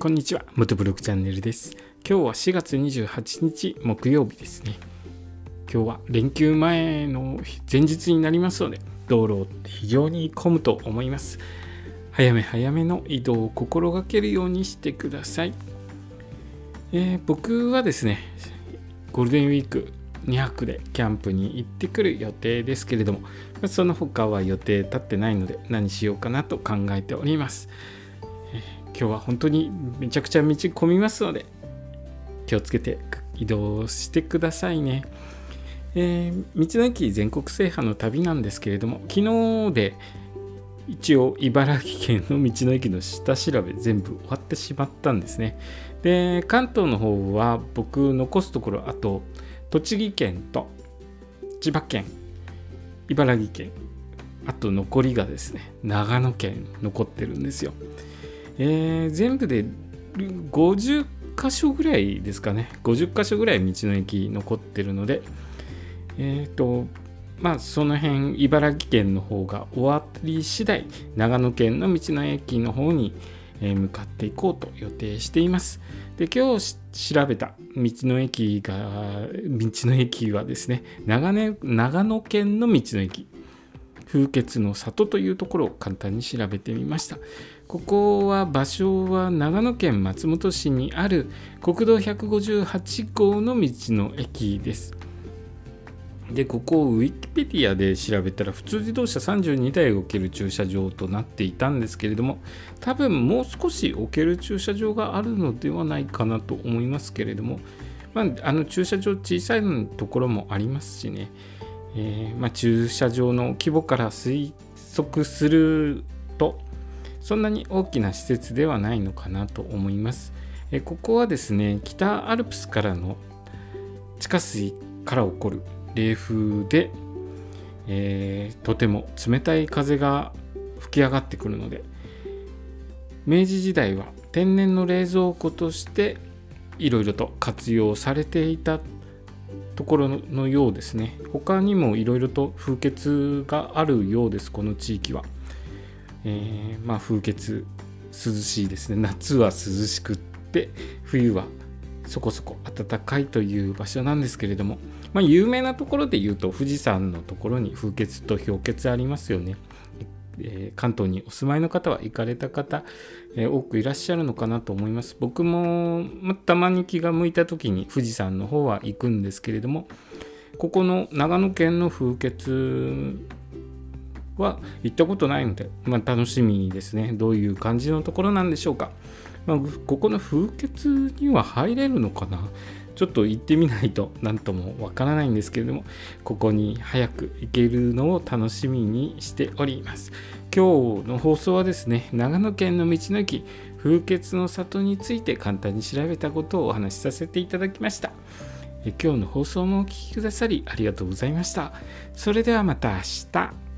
こんにちは元ブログチャンネルです。今日は4月28日木曜日ですね。今日は連休前の前日になりますので道路非常に混むと思います。早め早めの移動を心がけるようにしてください、えー、僕はですねゴールデンウィーク2泊でキャンプに行ってくる予定ですけれどもその他は予定立ってないので何しようかなと考えております。今日は本当にめちゃくちゃ道混みますので気をつけて移動してくださいね。えー、道の駅全国制覇の旅なんですけれども昨日で一応茨城県の道の駅の下調べ全部終わってしまったんですね。で関東の方は僕残すところあと栃木県と千葉県茨城県あと残りがですね長野県残ってるんですよ。えー、全部で50箇所ぐらいですかね。50箇所ぐらい道の駅残ってるのでえっ、ー、とまあその辺茨城県の方が終わり次第長野県の道の駅の方に向かっていこうと予定しています。で今日調べた道の駅が道の駅はですね長野長野県の道の駅。風穴の里というところを簡単に調べてみました。ここは場所は長野県松本市にある国道158号の道の駅です。でここをウィキペディアで調べたら普通自動車32台置ける駐車場となっていたんですけれども多分もう少し置ける駐車場があるのではないかなと思いますけれども、まあ、あの駐車場小さいところもありますしね、えー、まあ、駐車場の規模から推測するそんなに大きな施設ではないのかなと思います。えここはですね北アルプスからの地下水から起こる冷風で、えー、とても冷たい風が吹き上がってくるので明治時代は天然の冷蔵庫としていろいろと活用されていたところのようですね他にもいろいろと風穴があるようですこの地域は。えー、まあ風穴涼しいですね夏は涼しくって冬はそこそこ暖かいという場所なんですけれども、まあ、有名なところで言うと富士山のところに風穴と氷穴ありますよね。えー、関東にお住まいの方は行かれた方、えー、多くいらっしゃるのかなと思います。僕も、またまに気が向いた時に富士山の方は行くんですけれどもここの長野県の風穴は行ったことないので、まあ、楽しみですね。どういう感じのところなんでしょうか。まあ、ここの風穴には入れるのかなちょっと行ってみないと何ともわからないんですけれども、ここに早く行けるのを楽しみにしております。今日の放送はですね、長野県の道の駅、風穴の里について簡単に調べたことをお話しさせていただきました。今日の放送もお聴きくださりありがとうございました。それではまた明日。